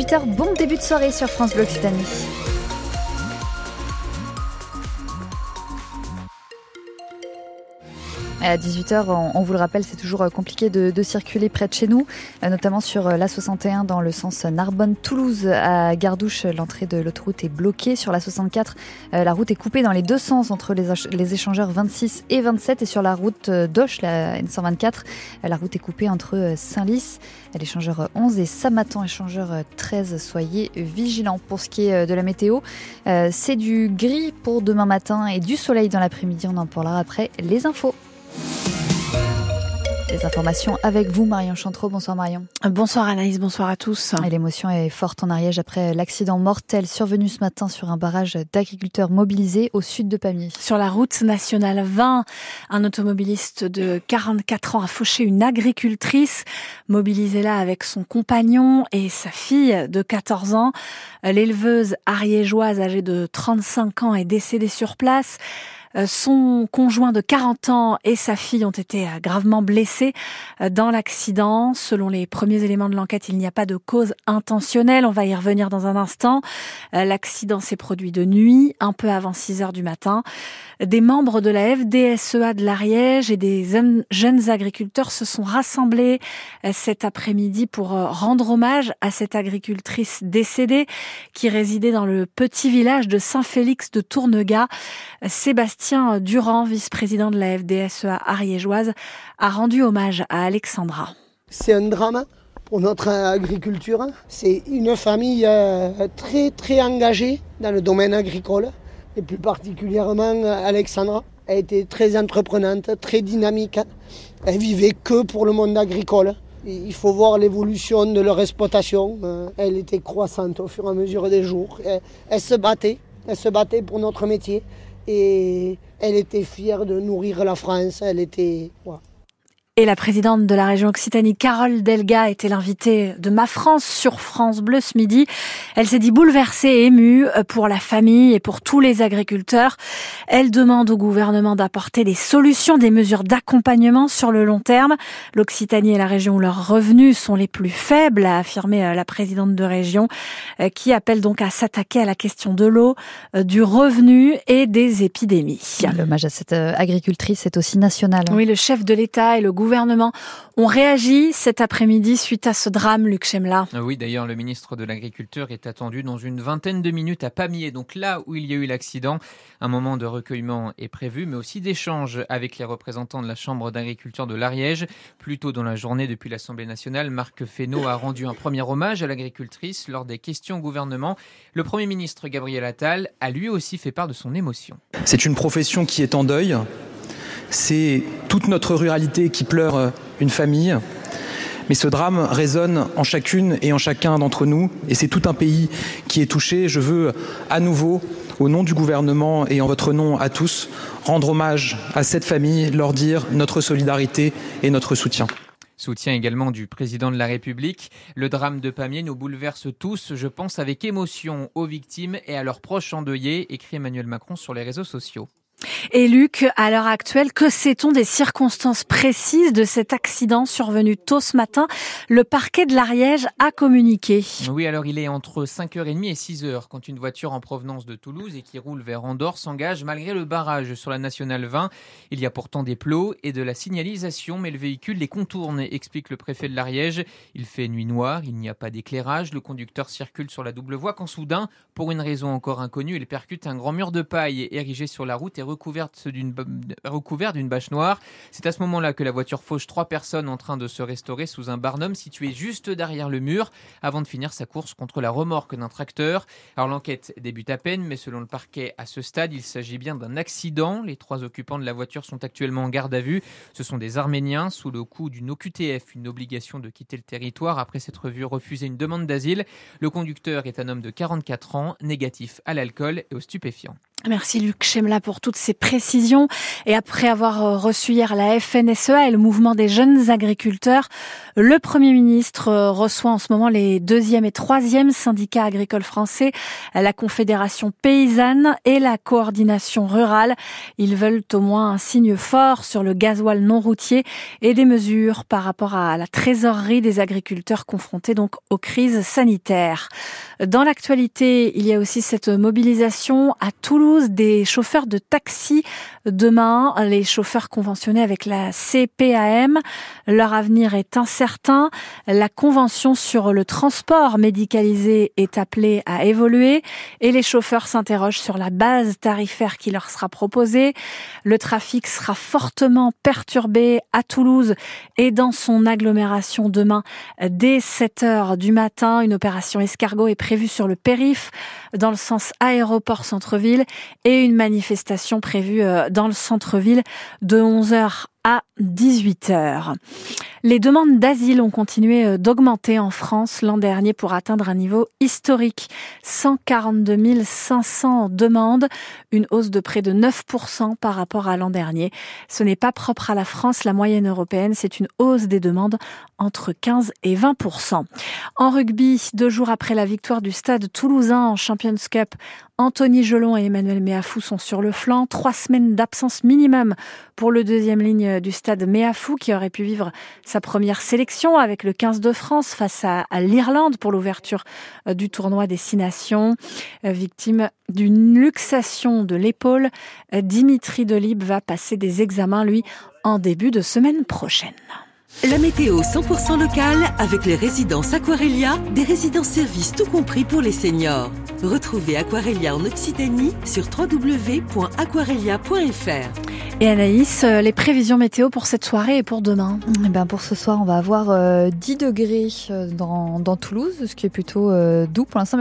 18h, bon début de soirée sur France Bleu Occitanie. À 18h, on, vous le rappelle, c'est toujours euh, compliqué de, circuler près de chez nous, euh, notamment sur euh, l'A61 dans le sens Narbonne-Toulouse. À Gardouche, l'entrée de l'autoroute est bloquée. Sur la 64, la route est coupée dans les deux sens entre les, échangeurs 26 et 27. Et sur la route d'Auch, la N124, la route est coupée entre Saint-Lys, l'échangeur 11 et Samatan, échangeur 13. Soyez vigilants. Pour ce qui est de la météo, c'est du gris pour demain matin et du soleil dans l'après-midi. On en parlera après les infos. Les informations avec vous, Marion Chantreau. Bonsoir Marion. Bonsoir Anaïs, bonsoir à tous. Et l'émotion est forte en Ariège après l'accident mortel survenu ce matin sur un barrage d'agriculteurs mobilisés au sud de Pamiers. Sur la route nationale 20, un automobiliste de 44 ans a fauché une agricultrice mobilisée là avec son compagnon et sa fille de 14 ans. L'éleveuse ariégeoise âgée de 35 ans est décédée sur place. Euh, son conjoint de 40 ans et sa fille ont été euh, gravement blessés euh, dans l'accident. Selon les premiers éléments de l'enquête, il n'y a pas de cause intentionnelle. On va y revenir dans un instant. L'accident s'est produit de nuit, un peu avant 6 heures du matin. Des membres de la FDSEA de l'Ariège et des jeunes agriculteurs se sont rassemblés cet après-midi pour rendre hommage à cette agricultrice décédée qui résidait dans le petit village de Saint-Félix de Tournegat. Sébastien Durand, vice-président de la FDSEA ariégeoise, a rendu hommage à Alexandra. C'est un drame pour notre agriculture. C'est une famille euh, très très engagée dans le domaine agricole et plus particulièrement Alexandra. Elle était très entreprenante, très dynamique. Elle vivait que pour le monde agricole. Il faut voir l'évolution de leur exploitation. Euh, elle était croissante au fur et à mesure des jours. Elle se battait, elle se battait pour notre métier et elle était fière de nourrir la France. Elle était. Et la présidente de la région Occitanie, Carole Delga, était l'invitée de Ma France sur France Bleu ce midi. Elle s'est dit bouleversée et émue euh, pour la famille et pour tous les agriculteurs. Elle demande au gouvernement d'apporter des solutions, des mesures d'accompagnement sur le long terme. L'Occitanie est la région où leurs revenus sont les plus faibles, a affirmé euh, la présidente de région, euh, qui appelle donc à s'attaquer à la question de l'eau, du revenu et des épidémies. L'hommage à cette agricultrice est aussi national. Oui, le chef de l'État et le gouvernement ont réagi cet après-midi suite à ce drame, Luc Chemla. Ah oui, d'ailleurs, le ministre de l'Agriculture est attendu dans une vingtaine de minutes à Pamiers, donc là où il y a eu l'accident. Un moment de recueillement est prévu, mais aussi d'échange avec les représentants de la Chambre d'agriculture de l'Ariège. Plus tôt dans la journée, depuis l'Assemblée nationale, Marc Fesneau a rendu un premier hommage à l'agricultrice lors des questions au gouvernement. Le Premier ministre Gabriel Attal a lui aussi fait part de son émotion. C'est une profession qui est en deuil, c'est toute notre ruralité qui pleure euh, une famille. Mais ce drame résonne en chacune et en chacun d'entre nous, et c'est tout un pays qui est touché. Je veux à nouveau, au nom du gouvernement et en votre nom à tous, rendre hommage à cette famille, leur dire notre solidarité et notre soutien. Soutien également du président de la République. Le drame de Pamiers nous bouleverse tous, je pense avec émotion aux victimes et à leurs proches endeuillés, écrit Emmanuel Macron sur les réseaux sociaux. Et Luc, à l'heure actuelle, que sait-on des circonstances précises de cet accident survenu tôt ce matin? Le parquet de l'Ariège a communiqué. Oui, alors il est entre 5h30 et 6h quand une voiture en provenance de Toulouse et qui roule vers Andorre s'engage malgré le barrage sur la nationale 20. Il y a pourtant des plots et de la signalisation, mais le véhicule les contourne, explique le préfet de l'Ariège. Il fait nuit noire, il n'y a pas d'éclairage, le conducteur circule sur la double voie quand soudain, pour une raison encore inconnue, il percute un grand mur de paille érigé sur la route et recouvert d'une bâche noire. C'est à ce moment-là que la voiture fauche trois personnes en train de se restaurer sous un barnum situé juste derrière le mur avant de finir sa course contre la remorque d'un tracteur. Alors l'enquête débute à peine, mais selon le parquet, à ce stade, il s'agit bien d'un accident. Les trois occupants de la voiture sont actuellement en garde à vue. Ce sont des Arméniens sous le coup d'une OQTF, une obligation de quitter le territoire après s'être vu refuser une demande d'asile. Le conducteur est un homme de 44 ans, négatif à l'alcool et aux stupéfiants. Merci Luc Chemla pour toutes ces précisions. Et après avoir euh, reçu hier la FNSEA et le mouvement des jeunes agriculteurs, le Premier ministre euh, reçoit en ce moment les deuxième et troisième syndicats agricoles français, la Confédération paysanne et la coordination rurale. Ils veulent au moins un signe fort sur le gasoil non routier et des mesures par rapport à la trésorerie des agriculteurs confrontés donc aux crises sanitaires. Dans l'actualité, il y a aussi cette mobilisation à Toulouse des chauffeurs de taxi demain, les chauffeurs conventionnés avec la CPAM. Leur avenir est incertain. La convention sur le transport médicalisé est appelée à évoluer et les chauffeurs s'interrogent sur la base tarifaire qui leur sera proposée. Le trafic sera fortement perturbé à Toulouse et dans son agglomération demain dès 7 heures du matin. Une opération escargot est prévue sur le périph dans le sens aéroport centre-ville et une manifestation prévue euh, dans le centre-ville de 11h à 18h. Les demandes d'asile ont continué euh, d'augmenter en France l'an dernier pour atteindre un niveau historique. 142 500 demandes, une hausse de près de 9% par rapport à l'an dernier. Ce n'est pas propre à la France, la moyenne européenne, c'est une hausse des demandes entre 15 et 20%. En rugby, deux jours après la victoire du stade toulousain en Champions Cup, Anthony Gelon et Emmanuel Méafou sont sur le flanc. Trois semaines d'absence minimum pour le deuxième ligne du stade Méafou qui aurait pu vivre sa première sélection avec le 15 de France face à, l'Irlande pour l'ouverture euh, du tournoi des Six Nations. Euh, victime d'une luxation de l'épaule, euh, Dimitri Delib va passer des examens, lui, en début de semaine prochaine. La météo 100% locale avec les résidences Aquarelia, des résidences services tout compris pour les seniors. Retrouvez Aquarelia en Occitanie sur www.aquarelia.fr. Et Anaïs, euh, les prévisions météo pour cette soirée et pour demain? Eh ben Pour ce soir, on va avoir 10 euh, degrés euh, dans, dans Toulouse, ce qui est plutôt doux pour l'instant,